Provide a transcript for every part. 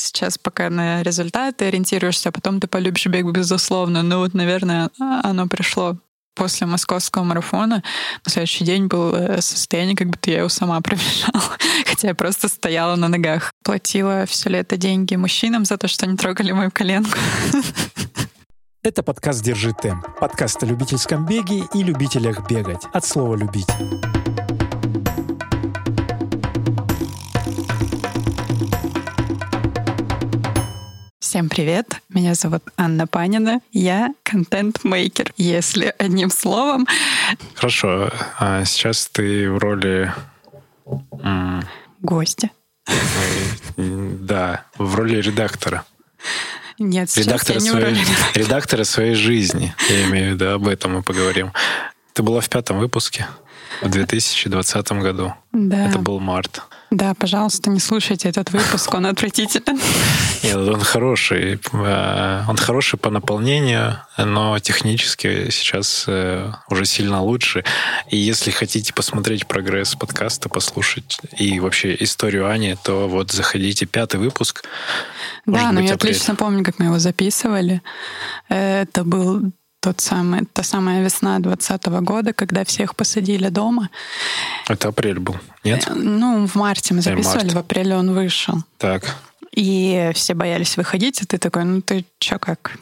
сейчас пока на результаты ориентируешься, а потом ты полюбишь бег, безусловно. Ну вот, наверное, оно пришло после московского марафона на следующий день было состояние, как будто я его сама пробежала. Хотя я просто стояла на ногах. Платила все лето деньги мужчинам за то, что они трогали мою коленку. Это подкаст «Держи темп». Подкаст о любительском беге и любителях бегать. От слова «любить». Всем привет! Меня зовут Анна Панина. Я контент-мейкер, если одним словом. Хорошо. А сейчас ты в роли... Гостя. Да, в роли редактора. Нет, редактора я не своей, редактора своей жизни. Я имею в виду, об этом мы поговорим. Ты была в пятом выпуске в 2020 году. Да. Это был март. Да, пожалуйста, не слушайте этот выпуск, он отвратителен. Нет, он хороший. Э, он хороший по наполнению, но технически сейчас э, уже сильно лучше. И если хотите посмотреть прогресс подкаста, послушать и вообще историю Ани, то вот заходите. Пятый выпуск. Да, но я отлично помню, как мы его записывали. Это был тот самый, та самая весна 2020 года, когда всех посадили дома. Это апрель был, нет? Э, ну, в марте мы записывали, март. в апреле он вышел. Так. И все боялись выходить, и ты такой, ну ты чё как,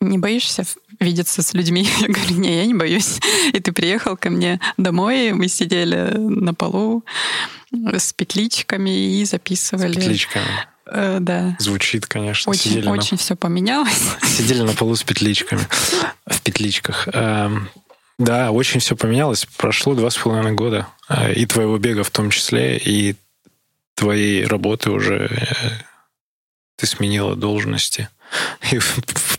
не боишься видеться с людьми? Я говорю, не, я не боюсь. И ты приехал ко мне домой, мы сидели на полу с петличками и записывали. С петличками. Э, да. Звучит, конечно. Очень, Сидели очень на... все поменялось. Сидели на полу с петличками. В петличках. Эм, да, очень все поменялось. Прошло два с половиной года. Э, и твоего бега в том числе, и твоей работы уже э, ты сменила должности и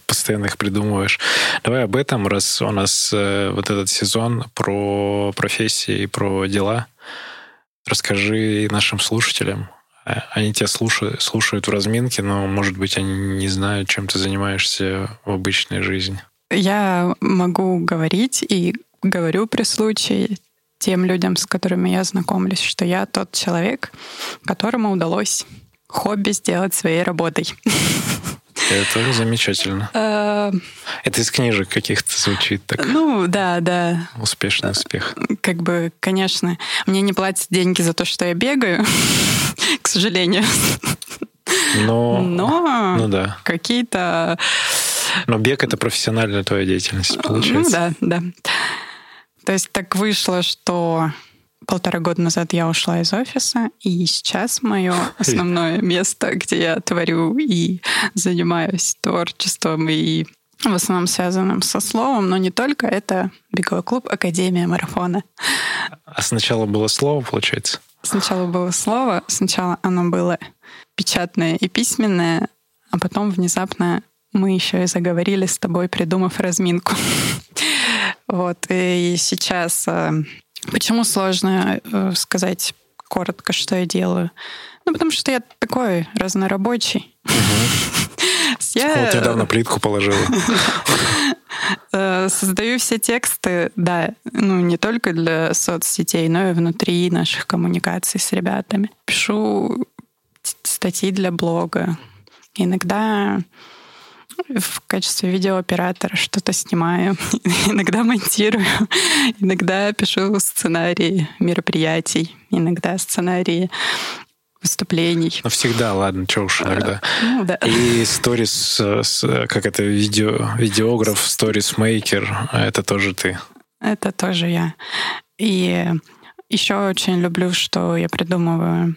постоянно их придумываешь. Давай об этом, раз у нас вот этот сезон про профессии и про дела. Расскажи нашим слушателям, они тебя слушают, слушают в разминке, но, может быть, они не знают, чем ты занимаешься в обычной жизни. Я могу говорить и говорю при случае тем людям, с которыми я знакомлюсь, что я тот человек, которому удалось хобби сделать своей работой. Это замечательно. Э, Это из книжек каких-то звучит так. Ну, да, да. Успешный успех. Как бы, конечно, мне не платят деньги за то, что я бегаю, к сожалению. Но, Но ну, да. какие-то... Но бег — это профессиональная твоя деятельность, ну получается. Ну да, да. То есть так вышло, что полтора года назад я ушла из офиса, и сейчас мое основное место, где я творю и занимаюсь творчеством и в основном связанным со словом, но не только, это беговой клуб Академия марафона. А сначала было слово, получается? Сначала было слово, сначала оно было печатное и письменное, а потом внезапно мы еще и заговорили с тобой, придумав разминку. Вот, и сейчас э, Почему сложно э, сказать коротко, что я делаю? Ну, потому что я такой разнорабочий. Я... Вот недавно плитку положила. Э, создаю все тексты, да, ну не только для соцсетей, но и внутри наших коммуникаций с ребятами. Пишу статьи для блога. Иногда в качестве видеооператора что-то снимаю, иногда монтирую, иногда пишу сценарии мероприятий, иногда сценарии выступлений. Ну, всегда, ладно, что уж иногда. Ну, да. И сторис, как это, видео, видеограф, сторис-мейкер, это тоже ты. Это тоже я. И еще очень люблю, что я придумываю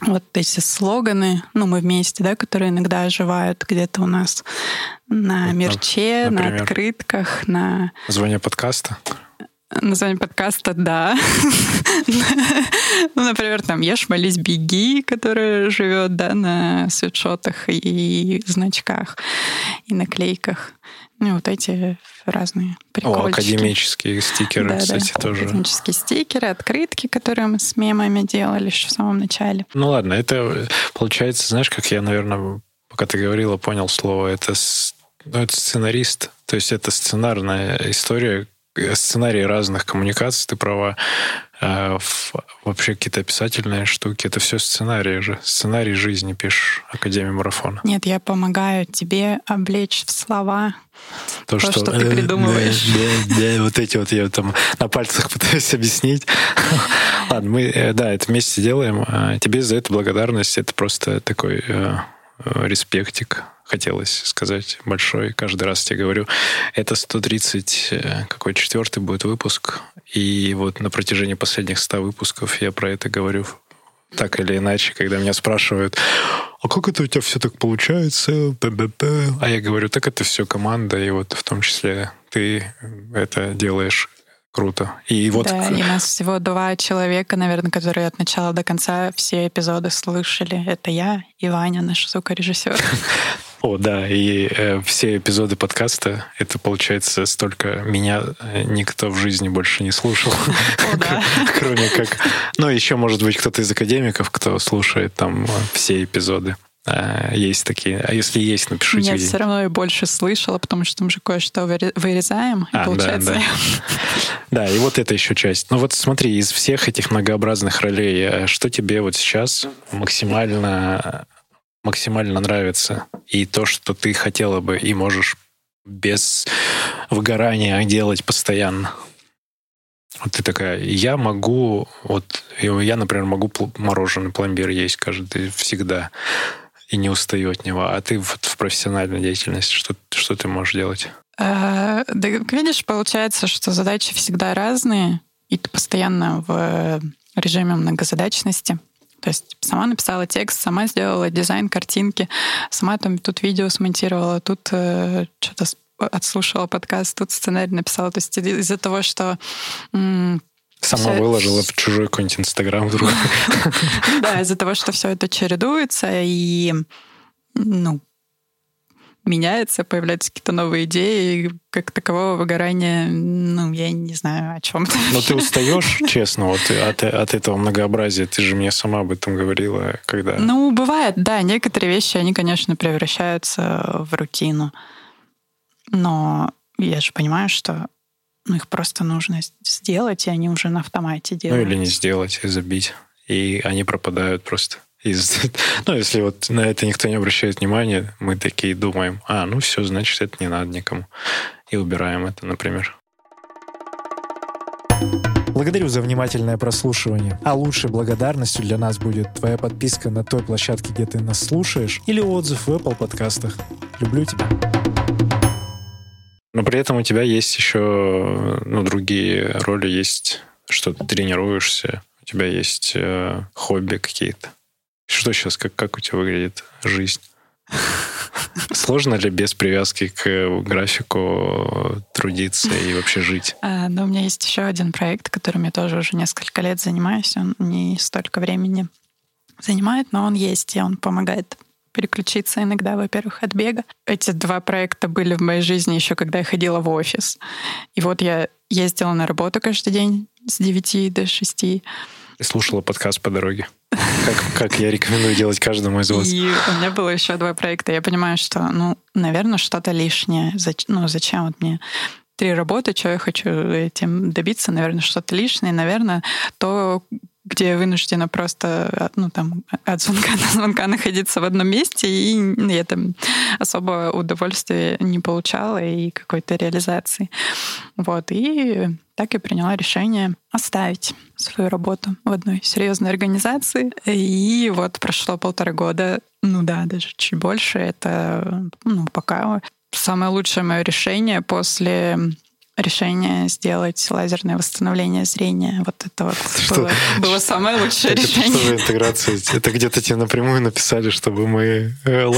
вот эти слоганы, ну, мы вместе, да, которые иногда оживают где-то у нас на мерче, Например? на открытках, на... Название подкаста? Название подкаста, да. ну, например, там «Ешь, молись, беги», которая живет, да, на свитшотах и значках, и наклейках. Ну, вот эти разные прикольчики. О, академические стикеры, да, кстати, да. тоже. Академические стикеры, открытки, которые мы с мемами делали еще в самом начале. Ну ладно, это получается, знаешь, как я, наверное, пока ты говорила, понял слово, это, ну, это сценарист, то есть это сценарная история, сценарии разных коммуникаций, ты права, А вообще какие-то описательные штуки, это все сценарии же. Сценарий жизни пишешь Академия марафона. Нет, я помогаю тебе облечь в слова то, то что, что ты придумываешь. Да, да, да, вот эти вот я там на пальцах пытаюсь объяснить. Ладно, мы, э, да, это вместе делаем. А тебе за это благодарность. Это просто такой э, э, респектик хотелось сказать большой. Каждый раз тебе говорю, это 130, э, какой четвертый будет выпуск. И вот на протяжении последних 100 выпусков я про это говорю так или иначе, когда меня спрашивают, а как это у тебя все так получается? Б-б-б. А я говорю, так это все команда, и вот в том числе ты это делаешь Круто. И вот... Да, и у нас всего два человека, наверное, которые от начала до конца все эпизоды слышали. Это я и Ваня, наш звукорежиссер. О, да, и э, все эпизоды подкаста, это получается столько меня э, никто в жизни больше не слушал. Кроме как... Ну, еще, может быть, кто-то из академиков, кто слушает там все эпизоды. А, есть такие. А если есть, напишите. Нет, все равно я больше слышала, потому что мы же кое-что вырезаем, и а, получается... Да, да. да, и вот это еще часть. Ну вот смотри, из всех этих многообразных ролей, э, что тебе вот сейчас максимально максимально нравится, и то, что ты хотела бы и можешь без выгорания делать постоянно. Вот ты такая, я могу, вот я, например, могу мороженое пломбир есть каждый всегда и не устаю от него. А ты вот в профессиональной деятельности что, что ты можешь делать? А, да, видишь, получается, что задачи всегда разные, и ты постоянно в режиме многозадачности. То есть сама написала текст, сама сделала дизайн картинки, сама там тут видео смонтировала, тут э, что-то отслушала подкаст, тут сценарий написала. То есть из-за того, что Сама все... выложила в чужой какой-нибудь Инстаграм вдруг. Да, из-за того, что все это чередуется и ну, меняется, появляются какие-то новые идеи, и как такового выгорания, ну, я не знаю, о чем. Но ты устаешь, честно, вот от, от этого многообразия. Ты же мне сама об этом говорила, когда... Ну, бывает, да. Некоторые вещи, они, конечно, превращаются в рутину. Но я же понимаю, что ну, их просто нужно сделать, и они уже на автомате делают. Ну, или не сделать, и забить. И они пропадают просто. Из... Ну, если вот на это никто не обращает внимания, мы такие думаем, а, ну все, значит, это не надо никому. И убираем это, например. Благодарю за внимательное прослушивание. А лучшей благодарностью для нас будет твоя подписка на той площадке, где ты нас слушаешь, или отзыв в Apple подкастах. Люблю тебя. Но при этом у тебя есть еще ну, другие роли, есть, что ты тренируешься, у тебя есть э, хобби какие-то. Что сейчас, как, как у тебя выглядит жизнь? Сложно ли без привязки к графику трудиться и вообще жить? А, но у меня есть еще один проект, которым я тоже уже несколько лет занимаюсь. Он не столько времени занимает, но он есть, и он помогает переключиться иногда, во-первых, от бега. Эти два проекта были в моей жизни еще, когда я ходила в офис. И вот я ездила на работу каждый день с 9 до 6. Слушала подкаст по дороге. Как, как я рекомендую делать каждому из вас. И у меня было еще два проекта. Я понимаю, что, ну, наверное, что-то лишнее. Ну, зачем вот мне три работы, что я хочу этим добиться, наверное, что-то лишнее, наверное, то, где я вынуждена просто ну, там, от звонка до звонка находиться в одном месте, и я там особо удовольствия не получала и какой-то реализации. Вот. И так и приняла решение оставить свою работу в одной серьезной организации. И вот прошло полтора года, ну да, даже чуть больше. Это ну, пока самое лучшее мое решение после решение сделать лазерное восстановление зрения. Вот это вот что? Было, было самое лучшее это решение. Что за интеграция? Это где-то тебе напрямую написали, чтобы мы э,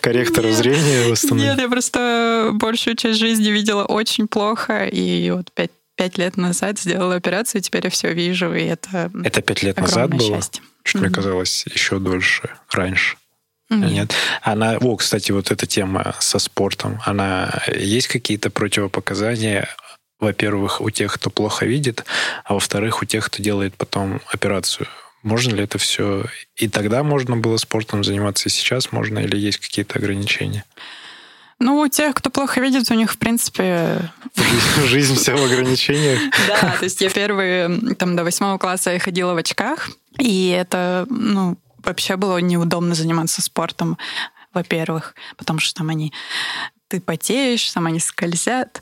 корректора зрения восстановили? Нет, я просто большую часть жизни видела очень плохо, и вот пять пять лет назад сделала операцию, и теперь я все вижу, и это Это пять лет назад было? Счастье. Что mm-hmm. мне казалось еще дольше, раньше. Нет. Нет. Она, о, кстати, вот эта тема со спортом, она есть какие-то противопоказания, во-первых, у тех, кто плохо видит, а во-вторых, у тех, кто делает потом операцию. Можно ли это все? И тогда можно было спортом заниматься, и сейчас можно, или есть какие-то ограничения? Ну, у тех, кто плохо видит, у них, в принципе... Жизнь, вся в ограничениях. Да, то есть я первые, там, до восьмого класса я ходила в очках, и это, ну, вообще было неудобно заниматься спортом, во-первых, потому что там они ты потеешь, там они скользят.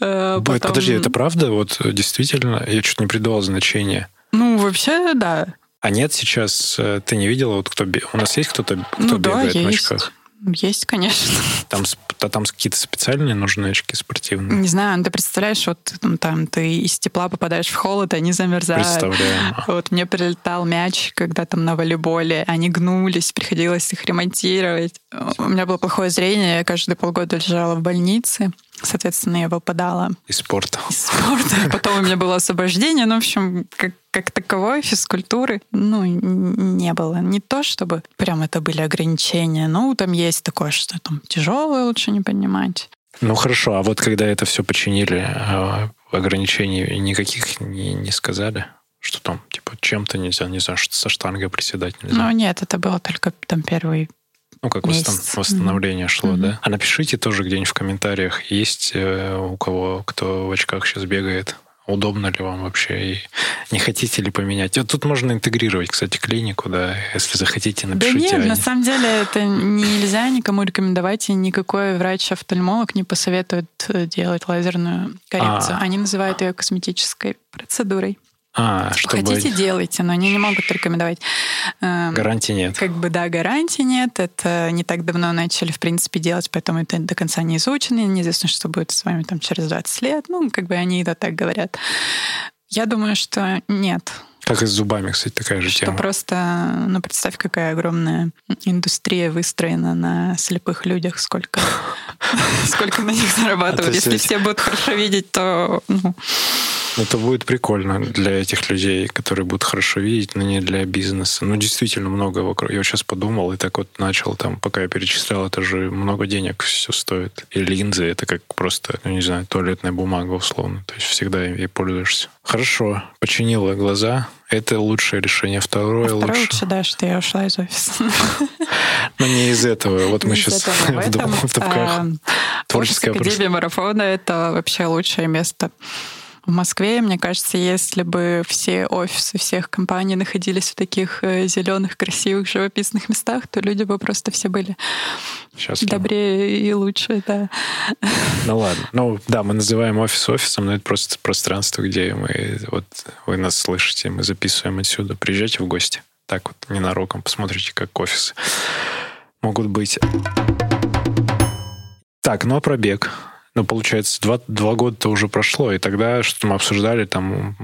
Э, потом... Подожди, это правда? Вот действительно, я чуть не придавал значения. Ну, вообще, да. А нет сейчас, э, ты не видела, вот кто у нас есть кто-то, кто ну, бегает да, в очках? Есть, конечно. Там, там какие-то специальные нужны очки спортивные? Не знаю, ну, ты представляешь, вот там, там ты из тепла попадаешь в холод, они замерзают. Представляю. Вот мне прилетал мяч, когда там на волейболе, они гнулись, приходилось их ремонтировать. У меня было плохое зрение, я каждые полгода лежала в больнице. Соответственно, я выпадала. Из спорта. Из спорта. Потом у меня было освобождение. Ну, в общем, как, как таковой физкультуры, ну, не было. Не то, чтобы прям это были ограничения. Ну, там есть такое, что там тяжелое лучше не поднимать. Ну, хорошо. А вот когда это все починили, а, ограничений никаких не, не сказали? Что там, типа, чем-то нельзя, не знаю, что со штангой приседать нельзя? Ну, нет, это было только там первый ну, как месяц. восстановление mm-hmm. шло, mm-hmm. да? А напишите тоже где-нибудь в комментариях, есть э, у кого, кто в очках сейчас бегает, удобно ли вам вообще, и не хотите ли поменять. Вот тут можно интегрировать, кстати, клинику, да, если захотите, напишите. Да нет, Ане. на самом деле это нельзя никому рекомендовать, и никакой врач-офтальмолог не посоветует э, делать лазерную коррекцию. А. Они называют ее косметической процедурой. А, чтобы... Хотите, делайте, но они не могут рекомендовать. Эм, гарантии нет. Как бы, да, гарантии нет. Это не так давно начали, в принципе, делать, поэтому это до конца не изучено. Неизвестно, что будет с вами там через 20 лет. Ну, как бы они это так говорят. Я думаю, что нет. Как и с зубами, кстати, такая же что тема. просто, ну, представь, какая огромная индустрия выстроена на слепых людях, сколько, сколько на них зарабатывают. Если все будут хорошо видеть, то ну, это будет прикольно для этих людей, которые будут хорошо видеть, но не для бизнеса. Ну, действительно много вокруг. Я сейчас подумал и так вот начал там, пока я перечислял, это же много денег все стоит. И линзы, это как просто, ну, не знаю, туалетная бумага условно. То есть всегда ей пользуешься. Хорошо, починила глаза. Это лучшее решение. Второе, а второе лучше. лучше, да, что я ушла из офиса. Но не из этого. Вот мы сейчас в Дубках. Творческая Академия марафона — это вообще лучшее место в Москве, мне кажется, если бы все офисы всех компаний находились в таких э, зеленых, красивых, живописных местах, то люди бы просто все были Счастливы. добрее и лучше, да. Ну ладно. Ну да, мы называем офис офисом, но это просто пространство, где мы, вот вы нас слышите, мы записываем отсюда. Приезжайте в гости. Так вот, ненароком, посмотрите, как офисы могут быть. Так, ну а пробег ну, получается, два, два года-то уже прошло, и тогда что мы обсуждали, там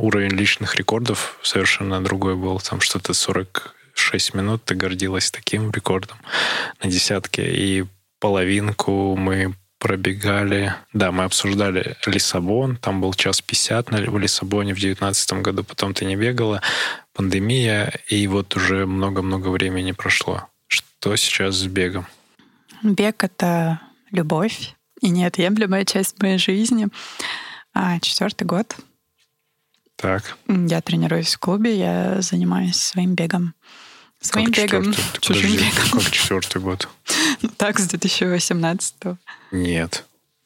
уровень личных рекордов совершенно другой был, там что-то 46 минут ты гордилась таким рекордом на десятке, и половинку мы пробегали. Да, мы обсуждали Лиссабон, там был час 50 в Лиссабоне в 2019 году, потом ты не бегала, пандемия, и вот уже много-много времени прошло. Что сейчас с бегом? Бег — это любовь, и неотъемлемая часть моей жизни. А четвертый год. Так. Я тренируюсь в клубе, я занимаюсь своим бегом. Своим как бегом, четвертый? чужим Подожди, бегом. Как четвертый год? Так, с 2018 -го. Нет.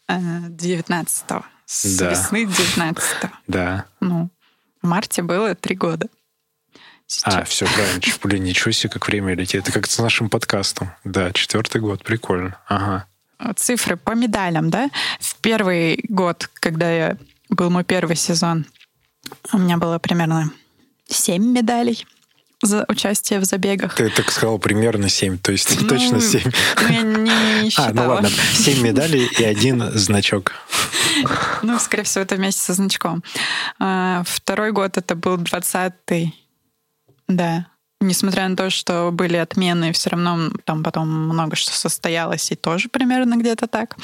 19 -го. С да. весны 19 -го. Да. Ну, в марте было три года. Сейчас. А, все правильно. Блин, ничего себе, как время летит. Это как с нашим подкастом. Да, четвертый год. Прикольно. Ага цифры по медалям, да. В первый год, когда я был мой первый сезон, у меня было примерно 7 медалей за участие в забегах. Ты так сказал примерно 7, то есть ну, точно 7. Ну, я не, не считала. А, ну ладно, 7 медалей и один значок. Ну, скорее всего, это вместе со значком. А, второй год это был 20-й. Да, Несмотря на то, что были отмены, все равно там потом много что состоялось, и тоже примерно где-то так.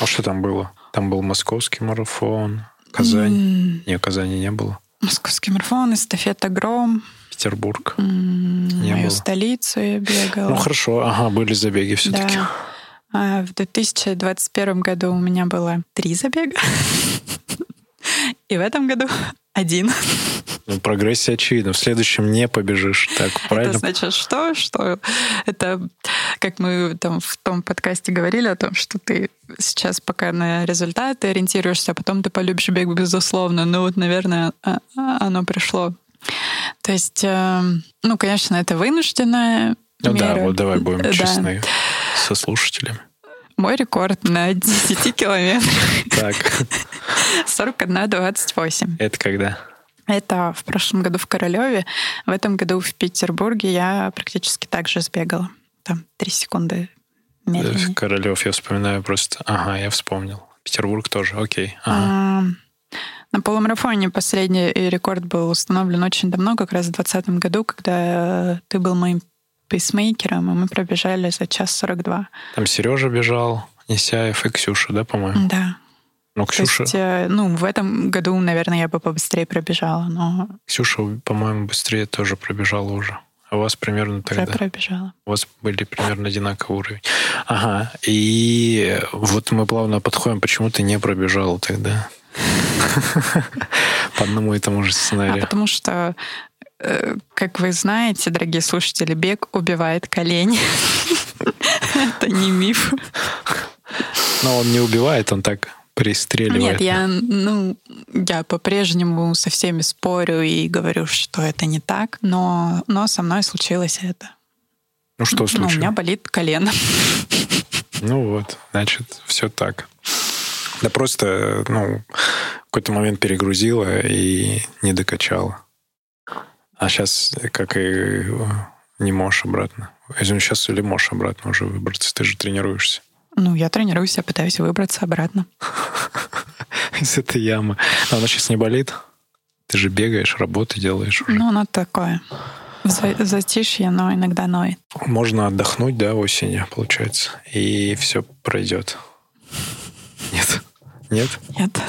А что там было? Там был московский марафон, Казань. Mm. Нет, Казани не было. Московский марафон, эстафета «Гром». Петербург. Mm, не мою было. столицу я бегала. Ну хорошо, ага, были забеги все-таки. Да. А в 2021 году у меня было три забега. И в этом году один. Ну, прогрессия очевидна. В следующем не побежишь. Так, правильно? Это значит что? Что это, как мы там в том подкасте говорили о том, что ты сейчас пока на результаты ориентируешься, а потом ты полюбишь бег, безусловно. Ну вот, наверное, а, а, оно пришло. То есть, эм, ну, конечно, это вынужденная ну мера. да, вот давай будем Да. честны со слушателями. Мой рекорд на 10 километрах Так, 41-28. это когда? Это в прошлом году в Королеве. В этом году в Петербурге я практически так же сбегала. Там 3 секунды медленнее. Королев, я вспоминаю просто. Ага, я вспомнил. Петербург тоже, окей. Ага. А, На полумарафоне последний рекорд был установлен очень давно, как раз в 2020 году, когда ты был моим пейсмейкером, и мы пробежали за час 42. Там Сережа бежал, Несяев и Ксюша, да, по-моему? Да. Ну, То Ксюша, есть, э, ну, в этом году, наверное, я бы побыстрее пробежала, но Ксюша, по-моему, быстрее тоже пробежала уже. А у вас примерно тогда. пробежала. У вас были примерно одинаковый уровень. Ага. И вот мы плавно подходим, почему ты не пробежал тогда? По одному и тому же А сценарию. потому что, э, как вы знаете, дорогие слушатели, бег убивает колени. Это не миф. Но он не убивает, он так пристреливает. Нет, я, ну, я по-прежнему со всеми спорю и говорю, что это не так, но, но со мной случилось это. Ну что Ну, у случилось? меня болит колено. Ну вот, значит, все так. Да просто, ну, в какой-то момент перегрузила и не докачала. А сейчас, как и не можешь обратно. Извини, сейчас или можешь обратно уже выбраться, ты же тренируешься Ну, я тренируюсь, я пытаюсь выбраться обратно. из этой ямы. А она сейчас не болит? Ты же бегаешь, работу делаешь уже. Ну, оно такое. За- Затишье, но иногда ноет. Можно отдохнуть, да, осенью, получается, и все пройдет. Нет? Нет? Нет.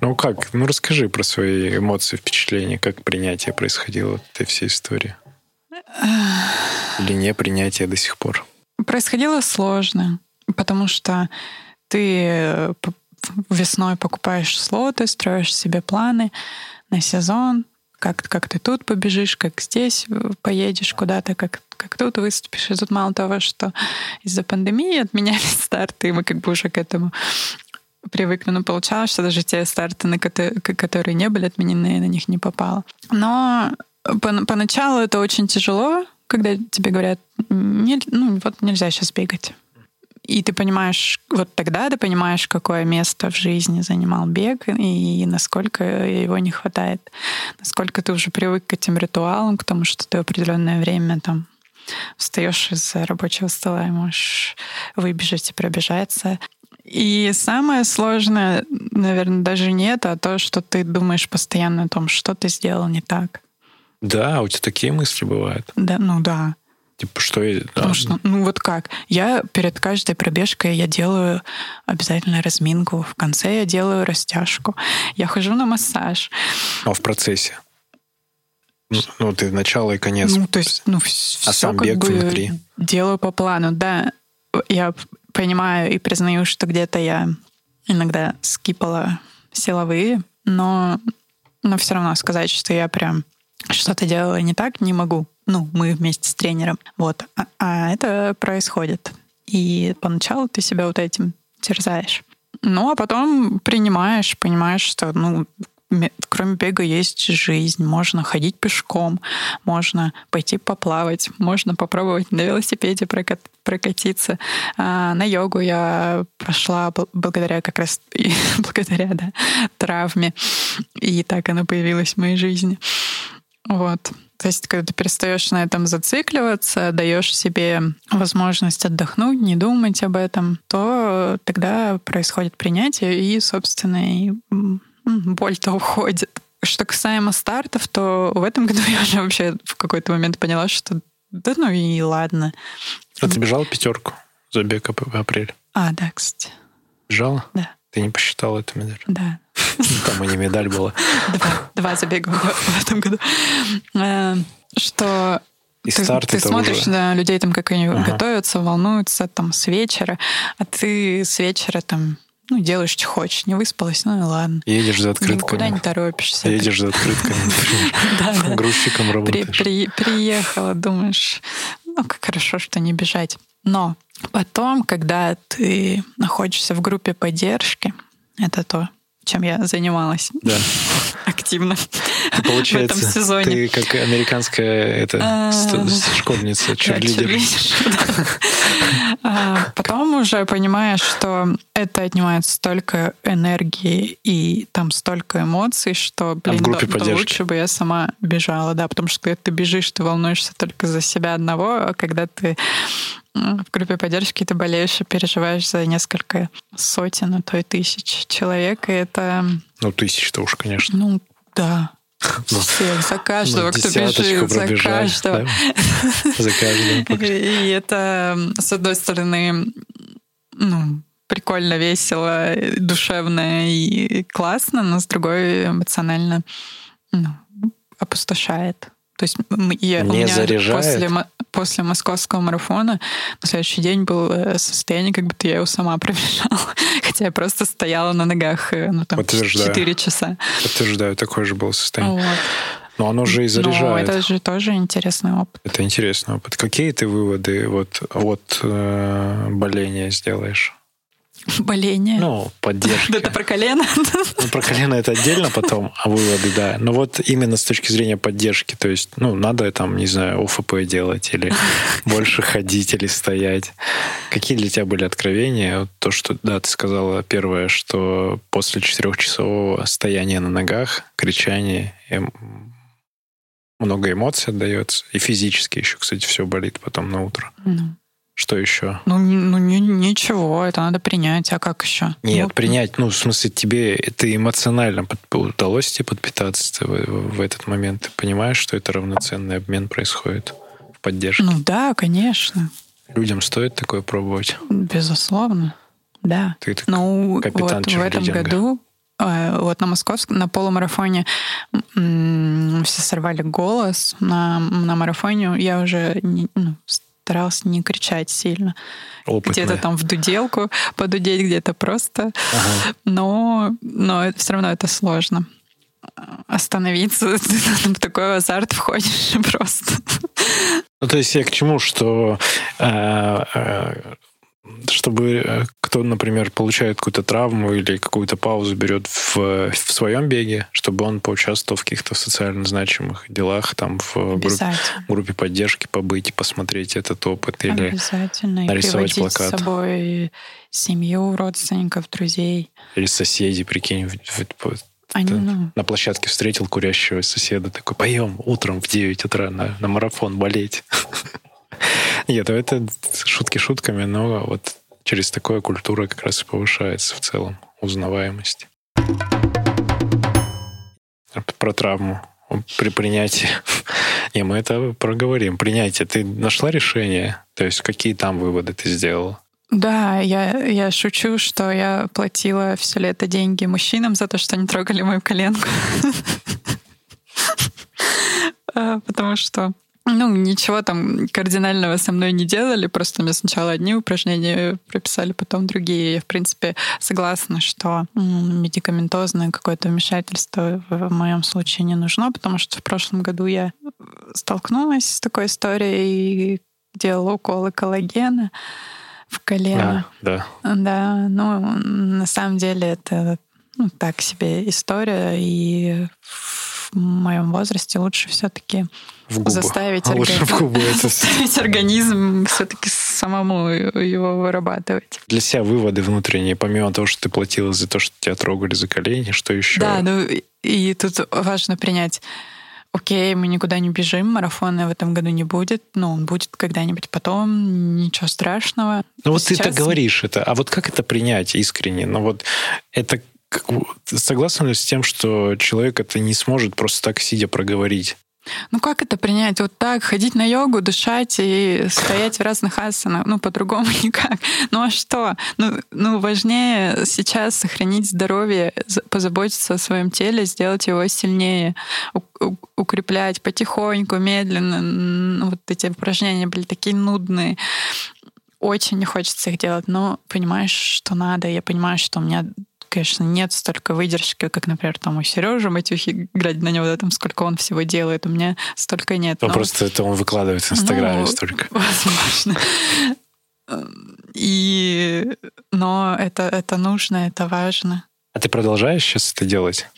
Ну как? Ну расскажи про свои эмоции, впечатления, как принятие происходило этой всей истории. Или не принятие до сих пор. Происходило сложно, потому что ты э, весной покупаешь слоты, строишь себе планы на сезон, как, как ты тут побежишь, как здесь э, поедешь куда-то, как, как тут выступишь. И тут мало того, что из-за пандемии отменялись старты, и мы как бы уже к этому привыкли. Но получалось, что даже те старты, на которые не были отменены, на них не попала. Но по- поначалу это очень тяжело, когда тебе говорят, «Не- ну вот нельзя сейчас бегать. И ты понимаешь, вот тогда ты понимаешь, какое место в жизни занимал бег и насколько его не хватает. Насколько ты уже привык к этим ритуалам, к тому, что ты определенное время там встаешь из рабочего стола и можешь выбежать и пробежаться. И самое сложное, наверное, даже не это, а то, что ты думаешь постоянно о том, что ты сделал не так. Да, у тебя такие мысли бывают. Да, ну да. Типа, что я... Потому что, ну вот как, я перед каждой пробежкой я делаю обязательно разминку, в конце я делаю растяжку, я хожу на массаж. А в процессе? Ну, ну, ты начало и конец. Ну, то есть, ну, все А сам как бег бы внутри? делаю по плану, да. Я понимаю и признаю, что где-то я иногда скипала силовые, но, но все равно сказать, что я прям что-то делала не так, не могу. Ну, мы вместе с тренером. Вот. А, а это происходит. И поначалу ты себя вот этим терзаешь. Ну, а потом принимаешь, понимаешь, что, ну, ме- кроме бега есть жизнь. Можно ходить пешком, можно пойти поплавать, можно попробовать на велосипеде прокат- прокатиться. А на йогу я пошла бл- благодаря как раз благодаря да, травме. И так она появилась в моей жизни. Вот. То есть, когда ты перестаешь на этом зацикливаться, даешь себе возможность отдохнуть, не думать об этом, то тогда происходит принятие, и, собственно, и боль-то уходит. Что касаемо стартов, то в этом году я уже вообще в какой-то момент поняла, что да ну и ладно. А ты бежала пятерку за бег ап- в апреле? А, да, кстати. Бежала? Да. Ты не посчитала эту медаль? Да. Там и не медаль была. Два, два забега в этом году. Э, Что И ты, старт ты смотришь уже... на людей, там, как они Ага. готовятся, волнуются там с вечера, а ты с вечера там ну, делаешь, что хочешь. Не выспалась, ну и ладно. Едешь за открытками. Никуда не торопишься. Едешь за открытками. Грузчиком работаешь. Приехала, думаешь, ну, как хорошо, что не бежать. Но потом, когда ты находишься в группе поддержки, это то, чем я занималась да. активно Получается, в этом сезоне. Ты как американская это, а, школьница, черлидер. А, потом уже понимаешь, что это отнимает столько энергии и там столько эмоций, что, а блин, лучше бы я сама бежала, да, потому что когда ты бежишь, ты волнуешься только за себя одного, а когда ты в группе поддержки ты болеешь и переживаешь за несколько сотен, а то и тысяч человек, и это... Ну, тысяч-то уж, конечно. Ну, да. Ну, Всех, за каждого, кто бежит, за каждого. Да? За каждого. И это, с одной стороны, ну, прикольно, весело, душевно и классно, но с другой эмоционально ну, опустошает. То есть я, не у меня заряжает. После, после московского марафона на следующий день было состояние, как будто я его сама пробежала. Хотя я просто стояла на ногах э, ну, там, 4 часа. Подтверждаю, такое же было состояние. Вот. Но оно же и заряжает. Но это же тоже интересный опыт. Это интересный опыт. Какие ты выводы вот от э, боления сделаешь? Боление. Ну, поддержка. Это про колено? Ну, про колено это отдельно потом, а выводы, да. Но вот именно с точки зрения поддержки, то есть, ну, надо там, не знаю, ОФП делать или больше ходить или стоять. Какие для тебя были откровения? То, что, да, ты сказала первое, что после четырехчасового стояния на ногах, кричания, эм, много эмоций отдается. И физически еще, кстати, все болит потом на утро. Ну. Что еще? Ну, ну не, ничего, это надо принять, а как еще? Нет, ну, принять, ну, в смысле, тебе это эмоционально под, удалось тебе подпитаться в, в этот момент? Ты понимаешь, что это равноценный обмен происходит в поддержке? Ну да, конечно. Людям стоит такое пробовать? Безусловно, да. Ты ну, капитан вот в этом году а, вот на московском, на полумарафоне все сорвали голос. На, на марафоне я уже не, ну, старался не кричать сильно. Опытная. Где-то там в дуделку подудеть, где-то просто. Ага. Но, но все равно это сложно. Остановиться, ты в такой азарт входишь просто. Ну, то есть я к чему, что э, э, чтобы э, кто, например, получает какую-то травму или какую-то паузу берет в, в своем беге, чтобы он поучаствовал в каких-то социально значимых делах, там в группе, группе поддержки побыть, посмотреть этот опыт или Обязательно. нарисовать и плакат. с собой семью, родственников, друзей. Или соседей, прикинь, они, ну... на площадке встретил курящего соседа, такой, поем утром в 9 утра на, на марафон болеть. Нет, это шутки шутками, но вот через такое культура как раз и повышается в целом узнаваемость. Про травму при принятии. И мы это проговорим. Принятие. Ты нашла решение? То есть какие там выводы ты сделала? Да, я, я шучу, что я платила все лето деньги мужчинам за то, что они трогали мою коленку. А, потому что ну, ничего там кардинального со мной не делали, просто мне сначала одни упражнения прописали, потом другие. Я, в принципе, согласна, что медикаментозное какое-то вмешательство в моем случае не нужно, потому что в прошлом году я столкнулась с такой историей и делала уколы коллагена в колено. Да, да. Да, ну, на самом деле это ну, так себе история, и в моем возрасте лучше все-таки заставить, а организм, в губу заставить организм все-таки самому его вырабатывать. Для себя выводы внутренние, помимо того, что ты платила за то, что тебя трогали за колени, что еще? Да, ну и тут важно принять окей, мы никуда не бежим, марафона в этом году не будет, но он будет когда-нибудь потом, ничего страшного. Ну вот Сейчас... ты так говоришь это, а вот как это принять искренне? Ну вот это согласна ли с тем, что человек это не сможет просто так сидя проговорить? Ну как это принять? Вот так, ходить на йогу, дышать и стоять в разных асанах, ну по-другому никак. Ну а что? Ну, ну важнее сейчас сохранить здоровье, позаботиться о своем теле, сделать его сильнее, укреплять потихоньку, медленно. Ну, вот эти упражнения были такие нудные очень не хочется их делать, но понимаешь, что надо. Я понимаю, что у меня конечно, нет столько выдержки, как, например, там у Сережи Матюхи, глядя на него, да, там сколько он всего делает, у меня столько нет. Ну, но... просто это он выкладывает в Инстаграме ну, столько. Возможно. И... Но это, это нужно, это важно. А ты продолжаешь сейчас это делать?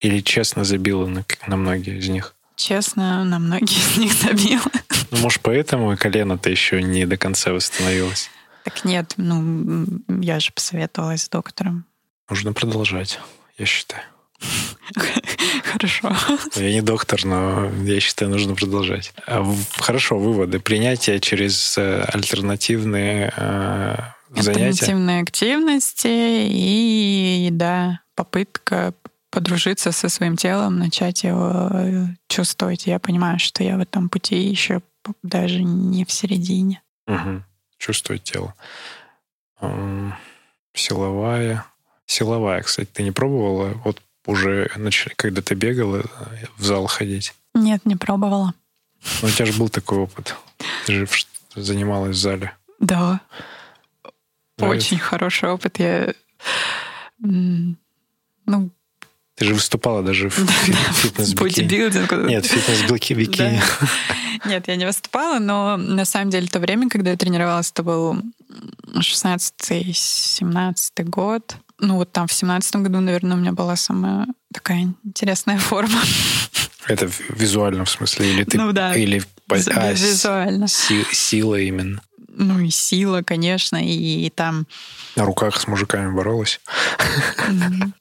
Или честно забила на, на многие из них? Честно, на многие из них забила. Ну, может, поэтому и колено-то еще не до конца восстановилось? Так нет, ну, я же посоветовалась с доктором. Нужно продолжать, я считаю. Хорошо. Я не доктор, но я считаю, нужно продолжать. А хорошо, выводы. Принятие через э, альтернативные э, занятия. Альтернативные активности и, да, попытка подружиться со своим телом, начать его э, чувствовать. Я понимаю, что я в этом пути еще даже не в середине. Угу. Чувствовать тело. Силовая. Силовая, кстати, ты не пробовала? Вот уже, когда ты бегала, в зал ходить? Нет, не пробовала. Но у тебя же был такой опыт. Ты же занималась в зале. Да. да Очень это... хороший опыт. Я... Ну, ты же выступала даже в фитнес-бикини. Нет, фитнес-бикини. Нет, я не выступала, но на самом деле то время, когда я тренировалась, это был 16-17 год. Ну вот там в 17 году, наверное, у меня была самая такая интересная форма. Это визуально в смысле? Или ты... Ну да, или... а, визуально. Си, сила именно. Ну и сила, конечно, и, и там... На руках с мужиками боролась?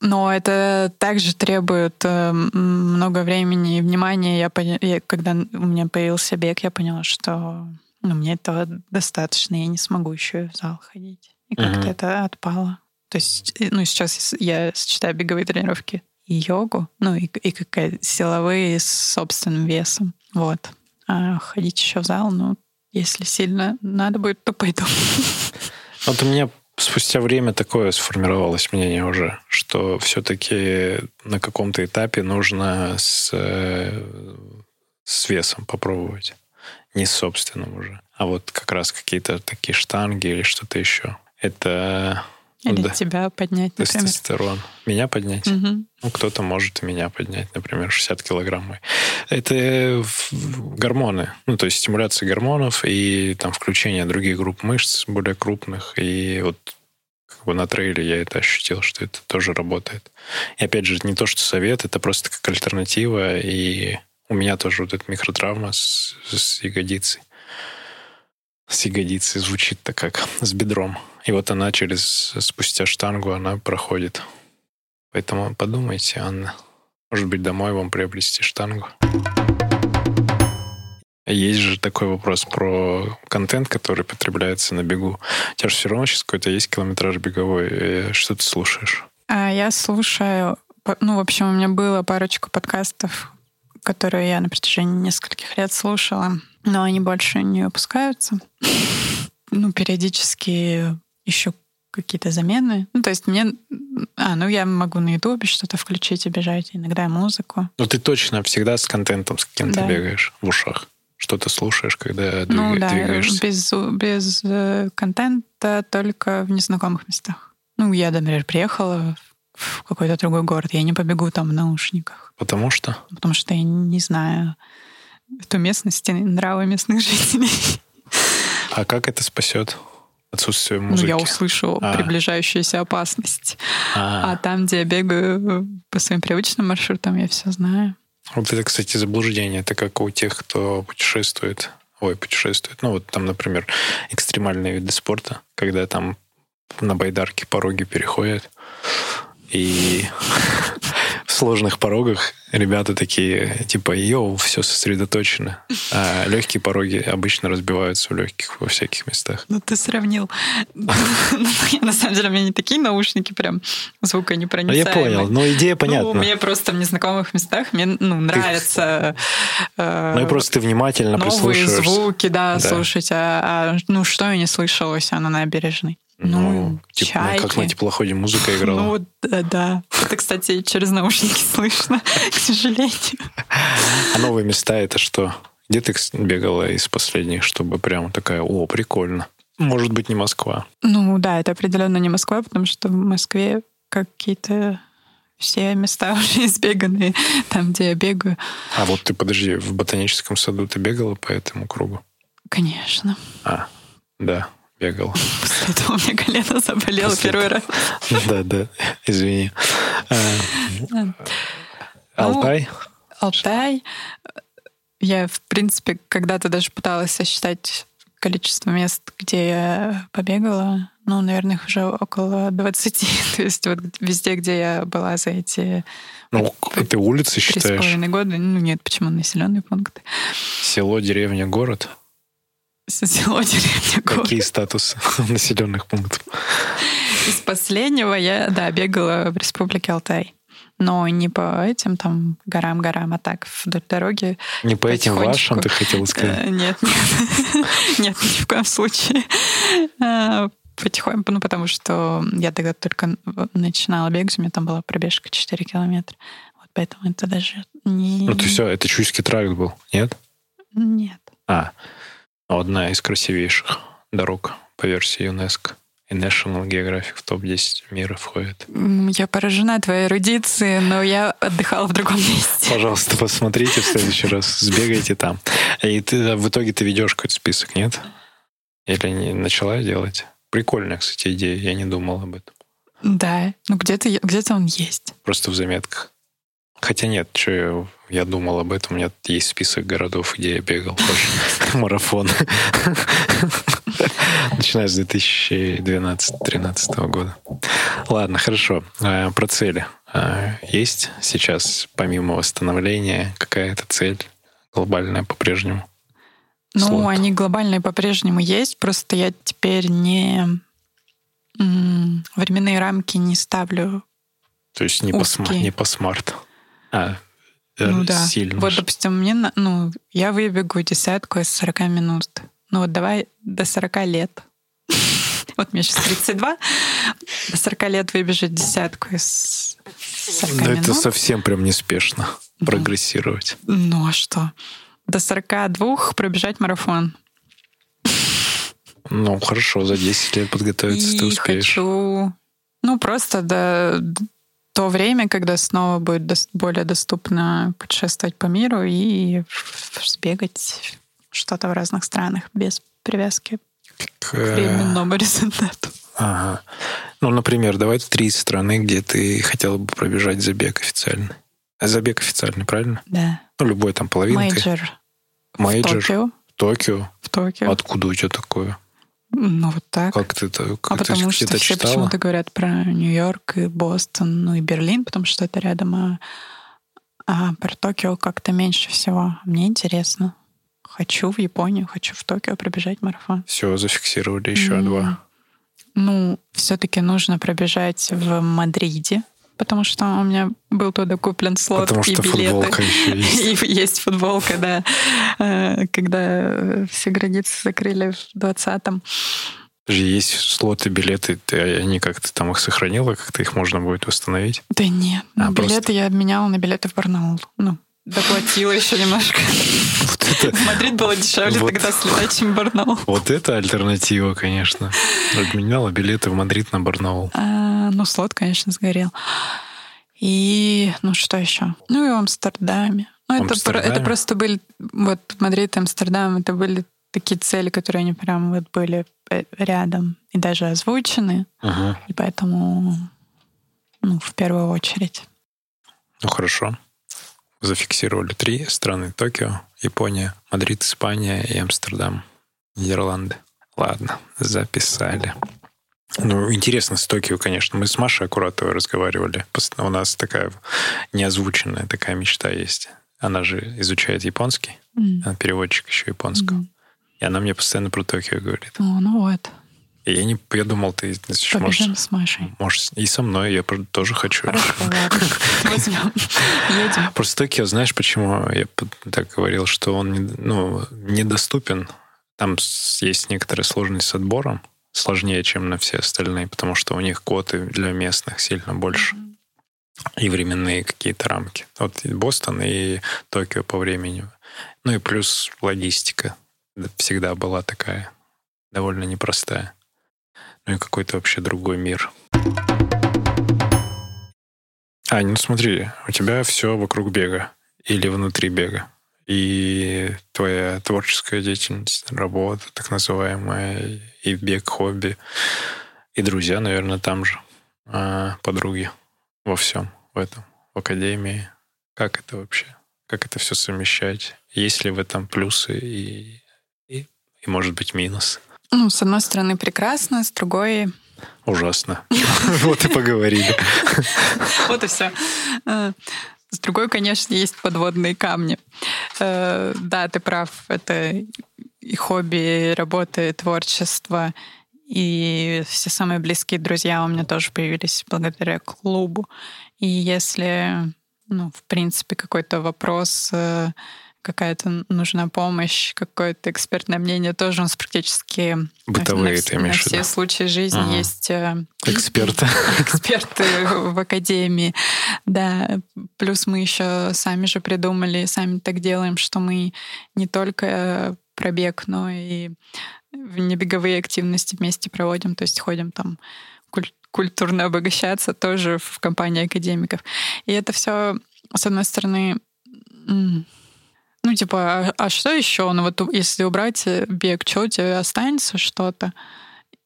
Но это также требует э, много времени и внимания. Я, я, когда у меня появился бег, я поняла, что ну, мне этого достаточно, я не смогу еще в зал ходить. И как-то это отпало. То есть, ну, сейчас я сочетаю беговые тренировки и йогу, ну, и, и какая силовые с собственным весом. Вот. А ходить еще в зал, ну, если сильно надо будет, то пойду. Вот у меня спустя время такое сформировалось мнение уже, что все-таки на каком-то этапе нужно с, с весом попробовать. Не с собственным уже. А вот как раз какие-то такие штанги или что-то еще. Это или да. тебя поднять, например. Тестостерон. Меня поднять? Угу. Ну, кто-то может меня поднять, например, 60 килограмм. Это гормоны, ну, то есть стимуляция гормонов и там включение других групп мышц более крупных. И вот как бы на трейле я это ощутил, что это тоже работает. И опять же, не то, что совет, это просто как альтернатива. И у меня тоже вот эта микротравма с, с ягодицей. С ягодицей звучит-то как с бедром. И вот она через, спустя штангу, она проходит. Поэтому подумайте, Анна. Может быть, домой вам приобрести штангу. Есть же такой вопрос про контент, который потребляется на бегу. У тебя же все равно сейчас какой-то есть километраж беговой. Что ты слушаешь? А я слушаю... Ну, в общем, у меня было парочку подкастов, которые я на протяжении нескольких лет слушала, но они больше не выпускаются. Ну, периодически еще какие-то замены. Ну, то есть мне... А, ну я могу на Ютубе что-то включить и бежать, иногда музыку. Ну, ты точно всегда с контентом с кем-то да. бегаешь в ушах. Что-то слушаешь, когда ну, да, двигаешься. Без, без э, контента только в незнакомых местах. Ну, я, например, приехала в какой-то другой город, я не побегу там в наушниках. Потому что? Потому что я не знаю эту местность и нравы местных жителей. А как это спасет? Отсутствие музыки. Ну, я услышу а. приближающуюся опасность. А. а там, где я бегаю по своим привычным маршрутам, я все знаю. Вот это, кстати, заблуждение. Это как у тех, кто путешествует. Ой, путешествует. Ну, вот там, например, экстремальные виды спорта, когда там на байдарке пороги переходят. И сложных порогах ребята такие, типа, йоу, все сосредоточено. А легкие пороги обычно разбиваются в легких во всяких местах. Ну, ты сравнил. На самом деле, у меня не такие наушники прям звуконепроницаемые. Я понял, но идея понятна. Ну, мне просто в незнакомых местах мне ну, нравится... Э, ну, и просто ты внимательно Новые звуки, да, слушать. А, а ну, что я не слышала у себя на набережной? Ну, ну типа, чайки. как на теплоходе музыка играла. Ну, да, да. Это, кстати, через наушники слышно, к сожалению. А новые места это что? Где ты бегала из последних, чтобы прям такая, о, прикольно? Может быть, не Москва. Ну да, это определенно не Москва, потому что в Москве какие-то все места уже избеганы, там, где я бегаю. А вот ты, подожди, в ботаническом саду ты бегала по этому кругу? Конечно. А, да, бегал. После этого у меня колено заболело После первый раз. Да, да, извини. А, Ну, Алтай? Алтай. Я, в принципе, когда-то даже пыталась сосчитать количество мест, где я побегала. Ну, наверное, их уже около 20. То есть вот везде, где я была за эти Ну, ты улицы три с считаешь? половиной года. Ну, нет, почему населенные пункты? Село, деревня, город? Село, деревня. Какие статусы населенных пунктов? Из последнего я, да, бегала в Республике Алтай. Но не по этим там горам-горам, а так вдоль дороги. Не по этим вашим, ты хотела сказать? Э, Нет, нет, нет, ни в коем случае. Э, Потихоньку, ну, потому что я тогда только начинала бегать, у меня там была пробежка 4 километра. Вот поэтому это даже не... Ну, ты все, это Чуйский тракт был, нет? Нет. А, одна из красивейших дорог по версии ЮНЕСКО. И National Geographic в топ-10 мира входит. Я поражена твоей эрудицией, но я отдыхала в другом месте. Пожалуйста, посмотрите в следующий раз, сбегайте там. И ты в итоге ты ведешь какой-то список, нет? Или не начала делать? Прикольная, кстати, идея, я не думал об этом. Да, ну где-то где-то он есть. Просто в заметках. Хотя нет, что я, думал об этом. У меня есть список городов, где я бегал тоже. марафон. Начиная с 2012-2013 года. Ладно, хорошо. А, Про цели. А, Есть сейчас, помимо восстановления, какая-то цель глобальная по-прежнему? Ну, Слот. они глобальные по-прежнему есть, просто я теперь не временные рамки не ставлю. То есть не по, сма- Узкие. не по смарт, а э, Ну да. сильно. Вот, допустим, мне, ну, я выбегу десятку из 40 минут. Ну вот давай до 40 лет. Вот мне сейчас 32. До 40 лет выбежать десятку из 40 Ну, минут. это совсем прям неспешно прогрессировать. Ну а что? До 42 пробежать марафон. Ну, хорошо, за 10 лет подготовиться ты И успеешь. хочу, ну, просто до то время, когда снова будет дос- более доступно путешествовать по миру и в- сбегать что-то в разных странах без привязки К, к э, временному результату. Ага. Ну, например, давай три страны, где ты хотела бы пробежать забег официальный. А Забег официальный, правильно? Да. Ну, любой там половинкой. Major. В Major. Токио. Токио. В Токио. Откуда у тебя такое? Ну, вот так. Как ты это а ты потому что все читала? почему-то говорят про Нью-Йорк и Бостон, ну и Берлин, потому что это рядом, а, а про Токио как-то меньше всего. Мне интересно. Хочу в Японию, хочу в Токио пробежать марафон. Все, зафиксировали еще М, два. Ну, все-таки нужно пробежать в Мадриде, потому что у меня был туда куплен слот Потому и что билеты. еще есть. И есть футболка, да. Э, Когда все границы закрыли в 20-м. Подожди, Есть слоты, билеты, ты, они как-то там их сохранила, как-то их можно будет восстановить? Да нет, А, ну, билеты я обменяла на билеты в Барнаул. Ну, доплатила еще немножко. Вот это, В Мадрид было дешевле Вот. тогда слетать, чем Барнаул. вот это альтернатива, конечно. Обменяла билеты в Мадрид на Барнаул. А, ну, слот, конечно, сгорел. И, ну, что еще? Ну, и в Амстердаме. Ну, это, Амстердаме? это просто были... Вот Мадрид, Амстердам, это были такие цели, которые они прям вот были э, рядом и даже озвучены. Ага. И поэтому, ну, в первую очередь. Ну хорошо. Зафиксировали три страны. Токио, Япония, Мадрид, Испания и Амстердам. Нидерланды. Ладно, записали. Ну, интересно с Токио, конечно. Мы с Машей Аккуратовой разговаривали. У нас такая неозвученная такая мечта есть. Она же изучает японский. М. Она переводчик еще японского. Мгм. И она мне постоянно про Токио говорит. О, ну вот, я, не, я думал, ты значит, побежим можешь, с Машей. можешь и со мной, я тоже хочу. Хорошо, ладно. Возьмем. Едем. Просто Токио, знаешь, почему я так говорил, что он ну, недоступен. Там есть некоторая сложность с отбором, сложнее, чем на все остальные, потому что у них квоты для местных сильно больше. И временные какие-то рамки. Вот и Бостон и Токио по времени. Ну и плюс логистика. Да, Всегда была такая довольно непростая. Ну и какой-то вообще другой мир. Ань, ну смотри, у тебя все вокруг бега или внутри бега. И твоя творческая деятельность, работа так называемая, и бег, хобби, и друзья, наверное, там же, а, подруги во всем в этом, в академии. Как это вообще? Как это все совмещать? Есть ли в этом плюсы и, и, и может быть, минус? Ну, с одной стороны, прекрасно, с другой Ужасно. Вот и поговорили. Вот и все. Э, с другой, конечно, есть подводные камни. Э, да, ты прав, это и хобби, и работа, и творчество, и все самые близкие друзья у меня тоже появились благодаря клубу. И если, ну, в принципе, какой-то вопрос э, какая-то нужна помощь, какое-то экспертное мнение, тоже у нас практически Бытовые, на, ты на все виду? случаи жизни ага. есть э, эксперты. эксперты в академии. Да, плюс мы еще сами же придумали, сами так делаем, что мы не только пробег, но и небеговые активности вместе проводим, то есть ходим там культурно обогащаться тоже в компании академиков. И это все, с одной стороны, ну, типа, а, а что еще? Ну, вот если убрать э, бег, что у тебя останется что-то?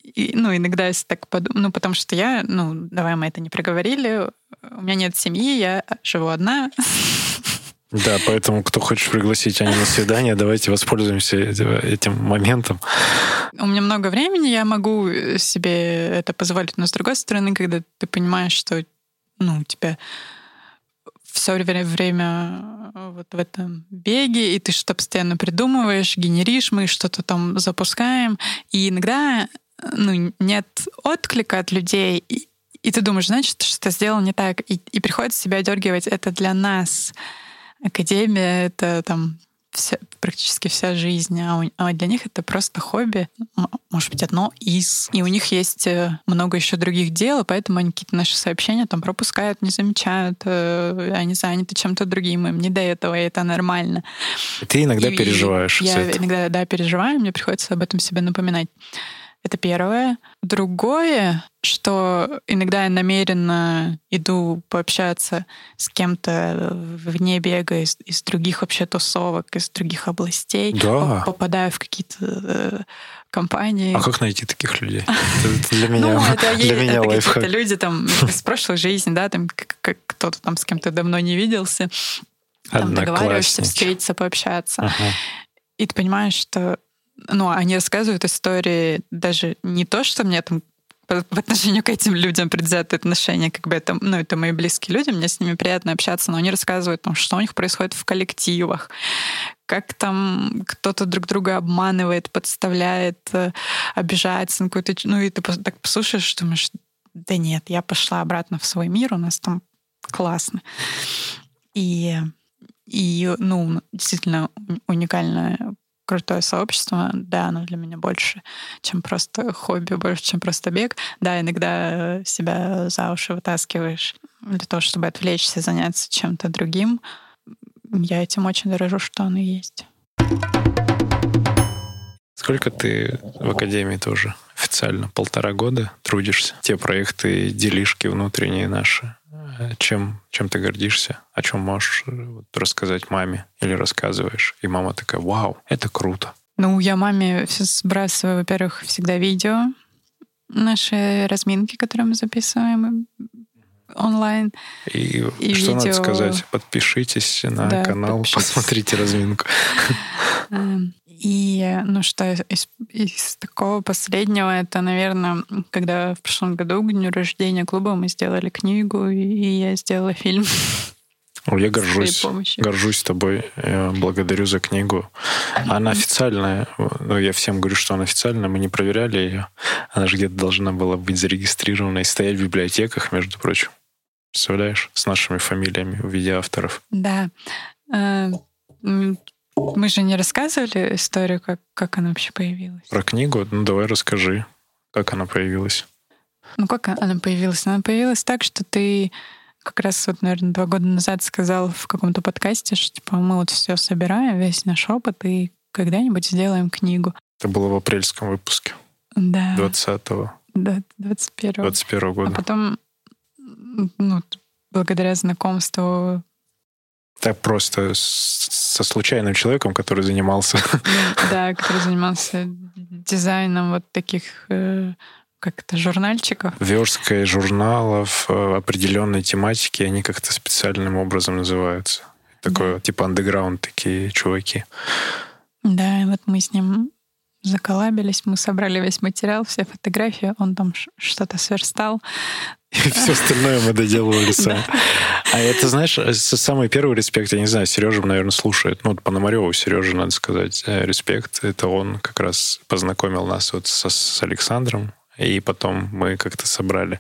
И, ну, иногда если так подумать, ну, потому что я, ну, давай мы это не проговорили, у меня нет семьи, я живу одна. Да, поэтому кто хочет пригласить Аню на свидание, давайте воспользуемся этим моментом. У меня много времени, я могу себе это позволить, но с другой стороны, когда ты понимаешь, что ну, у тебя все время э, вот в этом беге, и ты что-то постоянно придумываешь, генеришь, мы что-то там запускаем, и иногда ну, нет отклика от людей, и, и ты думаешь, значит, что сделал не так, и, и приходится себя дергивать. Это для нас. Академия — это там вся, практически вся жизнь, а, у, а для них это просто хобби, может быть, одно из. И у них есть э, много еще других дел, и поэтому они какие-то наши сообщения там пропускают, не замечают, э, они заняты чем-то другим, им не до этого, и это нормально. Ты иногда и, переживаешь. Я иногда, да, переживаю, мне приходится об этом себе напоминать. Это первое. Другое, что иногда я намеренно иду пообщаться с кем-то вне бега из, из других вообще тусовок, из других областей. Да. Попадаю в какие-то э, компании. А как найти таких людей? Это для меня, ну, это, для меня это лайфхак. какие-то люди там из прошлой жизни, да, там кто-то там с кем-то давно не виделся. Там договариваешься встретиться, пообщаться. Ага. И ты понимаешь, что ну, они рассказывают истории даже не то, что мне там в отношении к этим людям предвзятое отношение, как бы это, ну, это мои близкие люди, мне с ними приятно общаться, но они рассказывают, там, что у них происходит в коллективах, как там кто-то друг друга обманывает, подставляет, э, обижается на какую-то... Ну, и ты так послушаешь, думаешь, да нет, я пошла обратно в свой мир, у нас там классно. И, и ну, действительно уникальная крутое сообщество, да, оно для меня больше, чем просто хобби, больше, чем просто бег. Да, иногда себя за уши вытаскиваешь для того, чтобы отвлечься, заняться чем-то другим. Я этим очень дорожу, что оно есть. Сколько ты в академии тоже официально? Полтора года трудишься? Те проекты, делишки внутренние наши, чем, чем ты гордишься, о чем можешь э, рассказать маме или рассказываешь, и мама такая, вау, это круто. Ну, я маме сбрасываю, во-первых, всегда видео, наши разминки, которые мы записываем онлайн. И, и что видео... надо сказать? Подпишитесь на да, канал, подпишитесь. посмотрите разминку. И, ну, что из, из такого последнего, это, наверное, когда в прошлом году к дню рождения клуба мы сделали книгу, и я сделала фильм. Я горжусь, горжусь тобой, я благодарю за книгу. Она официальная, ну, я всем говорю, что она официальная, мы не проверяли ее. Она же где-то должна была быть зарегистрирована и стоять в библиотеках, между прочим. Представляешь? С нашими фамилиями в виде авторов. Да. Мы же не рассказывали историю, как, как она вообще появилась. Про книгу? Ну, давай расскажи, как она появилась. Ну, как она появилась? Она появилась так, что ты как раз вот, наверное, два года назад сказал в каком-то подкасте, что типа мы вот все собираем, весь наш опыт, и когда-нибудь сделаем книгу. Это было в апрельском выпуске. Да. 20-го. Да, 21 21 года. А потом, ну, благодаря знакомству... Так просто со случайным человеком, который занимался... Да, который занимался дизайном вот таких э, как это, журнальчиков? Версткой журналов э, определенной тематики, они как-то специальным образом называются. Такое, да. типа андеграунд такие чуваки. Да, и вот мы с ним заколабились, мы собрали весь материал, все фотографии, он там что-то сверстал. И все остальное мы доделывали сами. А это, знаешь, самый первый респект, я не знаю, Сережа, наверное, слушает. Ну, Пономареву Сережа, надо сказать, э, респект. Это он как раз познакомил нас вот со, с Александром, и потом мы как-то собрали.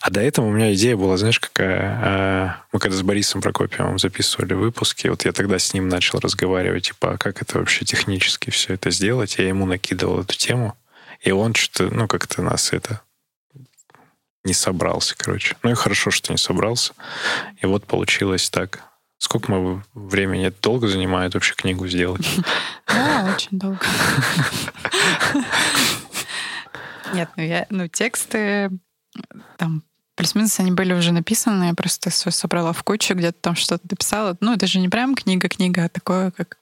А до этого у меня идея была, знаешь, какая? А, мы когда с Борисом Прокопьевым записывали выпуски, вот я тогда с ним начал разговаривать, типа, а как это вообще технически все это сделать? Я ему накидывал эту тему, и он что-то, ну, как-то нас это не собрался, короче. Ну и хорошо, что не собрался. И вот получилось так. Сколько мы времени? Это долго занимает вообще книгу сделать? Да, очень долго. Нет, ну я, ну тексты там плюс-минус они были уже написаны, я просто все собрала в кучу, где-то там что-то дописала. Ну, это же не прям книга-книга, а такое, как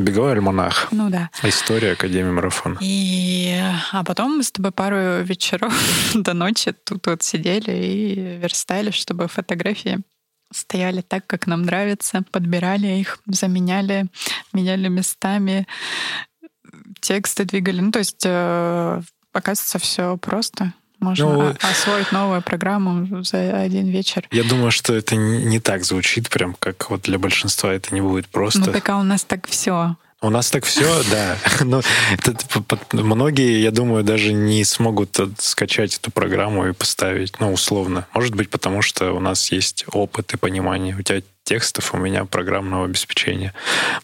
Беговой альманах. Ну да. История Академии марафона. И... А потом мы с тобой пару вечеров до ночи тут вот сидели и верстали, чтобы фотографии стояли так, как нам нравится, подбирали их, заменяли, меняли местами, тексты двигали. Ну, то есть э, Оказывается, все просто. Можно ну, освоить новую программу за один вечер. Я думаю, что это не так звучит, прям как вот для большинства это не будет просто. Ну, так а у нас так все. У нас так все, да. Но это, многие, я думаю, даже не смогут скачать эту программу и поставить, ну, условно. Может быть, потому что у нас есть опыт и понимание. У тебя текстов, у меня программного обеспечения.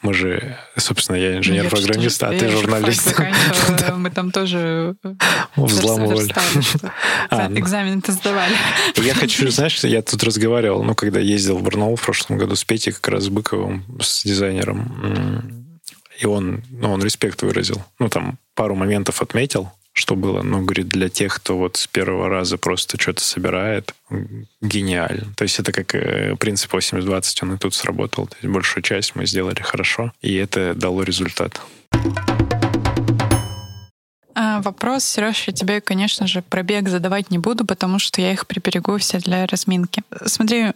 Мы же, собственно, я инженер-программист, а ты журналист. Мы там тоже э, взламывали. Ну. Экзамены-то сдавали. Я хочу, знаешь, я тут разговаривал, ну, когда ездил в Барнаул в прошлом году с Петей, как раз с Быковым, с дизайнером, и он, ну, он респект выразил. Ну, там пару моментов отметил, что было. Ну, говорит, для тех, кто вот с первого раза просто что-то собирает, гениально. То есть это как э, принцип 80-20, он и тут сработал. То есть большую часть мы сделали хорошо, и это дало результат. А, вопрос, Сереж, я тебе, конечно же, пробег задавать не буду, потому что я их приберегу все для разминки. Смотри,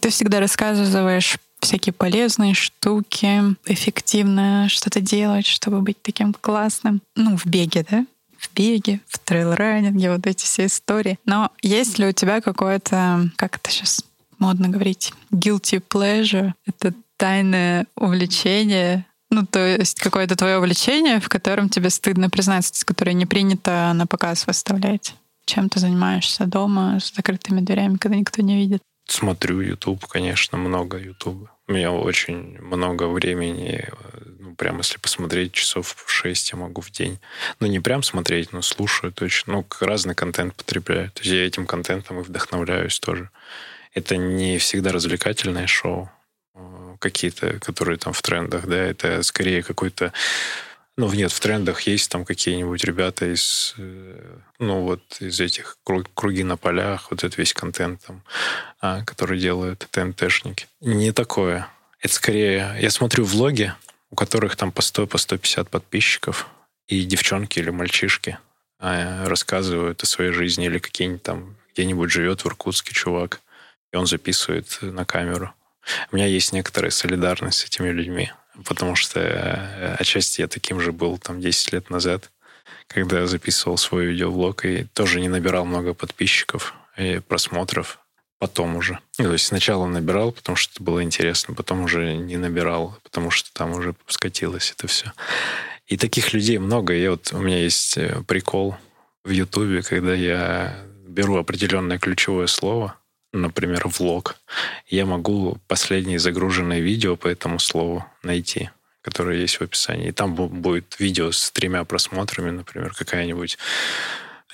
ты всегда рассказываешь всякие полезные штуки, эффективно что-то делать, чтобы быть таким классным. Ну, в беге, да? В беге, в трейл-раннинге, вот эти все истории. Но есть ли у тебя какое-то, как это сейчас модно говорить, guilty pleasure? Это тайное увлечение, ну, то есть какое-то твое увлечение, в котором тебе стыдно признаться, которое не принято на показ выставлять. Чем ты занимаешься дома с закрытыми дверями, когда никто не видит? Смотрю YouTube, конечно, много YouTube. У меня очень много времени прям если посмотреть часов 6 я могу в день. Ну, не прям смотреть, но слушаю точно. Ну, разный контент потребляю. То есть я этим контентом и вдохновляюсь тоже. Это не всегда развлекательное шоу э, какие-то, которые там в трендах, да, это скорее какой-то ну, нет, в трендах есть там какие-нибудь ребята из, э, ну, вот из этих круги на полях, вот этот весь контент там, а, который делают ТНТшники. Не такое. Это скорее... Я смотрю влоги, у которых там по 100, по 150 подписчиков, и девчонки или мальчишки а, рассказывают о своей жизни, или какие-нибудь там где-нибудь живет в Иркутске чувак, и он записывает на камеру. У меня есть некоторая солидарность с этими людьми, потому что э, отчасти я таким же был там 10 лет назад, когда я записывал свой видеоблог и тоже не набирал много подписчиков и просмотров потом уже. Ну, то есть сначала набирал, потому что это было интересно, потом уже не набирал, потому что там уже скатилось это все. И таких людей много. И вот у меня есть э, прикол в Ютубе, когда я беру определенное ключевое слово, например, влог, я могу последние загруженные видео по этому слову найти, которые есть в описании. И там будет видео с тремя просмотрами, например, какая-нибудь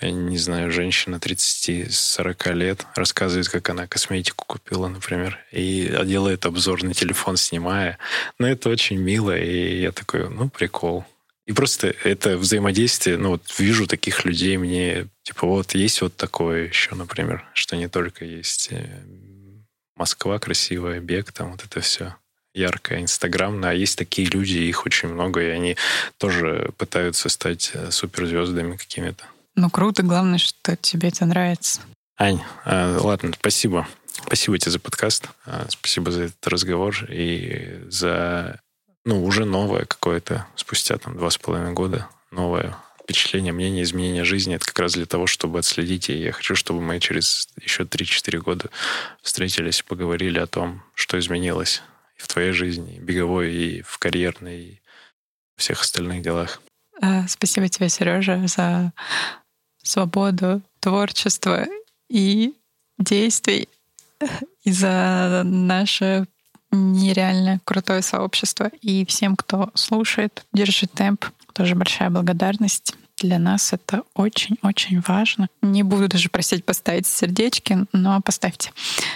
я не знаю, женщина 30-40 лет рассказывает, как она косметику купила, например, и делает обзор на телефон, снимая. Но это очень мило, и я такой, ну, прикол. И просто это взаимодействие, ну вот вижу таких людей, мне типа вот есть вот такое еще, например, что не только есть э, Москва красивая, бег, там вот это все яркое, инстаграмное, а есть такие люди, их очень много, и они тоже пытаются стать э, суперзвездами какими-то. Ну, круто, главное, что тебе это нравится. Ань, э, ладно, спасибо. Спасибо тебе за подкаст, э, спасибо за этот разговор и за, ну, уже новое какое-то, спустя там два с половиной года, новое впечатление, мнение, изменение жизни. Это как раз для того, чтобы отследить. И я хочу, чтобы мы через еще 3-4 года встретились, поговорили о том, что изменилось и в твоей жизни, и беговой, и в карьерной, и всех остальных делах. А, спасибо тебе, Сережа, за свободу творчества и действий, и за наше нереально крутое сообщество. И всем, кто слушает, держит темп, тоже большая благодарность. Для нас это очень-очень важно. Не буду даже просить поставить сердечки, но поставьте.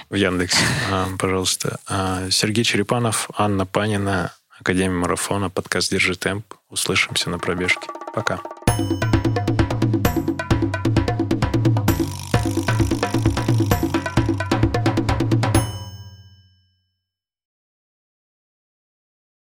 В Яндексе, а, пожалуйста. А, Сергей Черепанов, Анна Панина, Академия марафона, подкаст «Держи темп». Услышимся на пробежке. Пока. thank you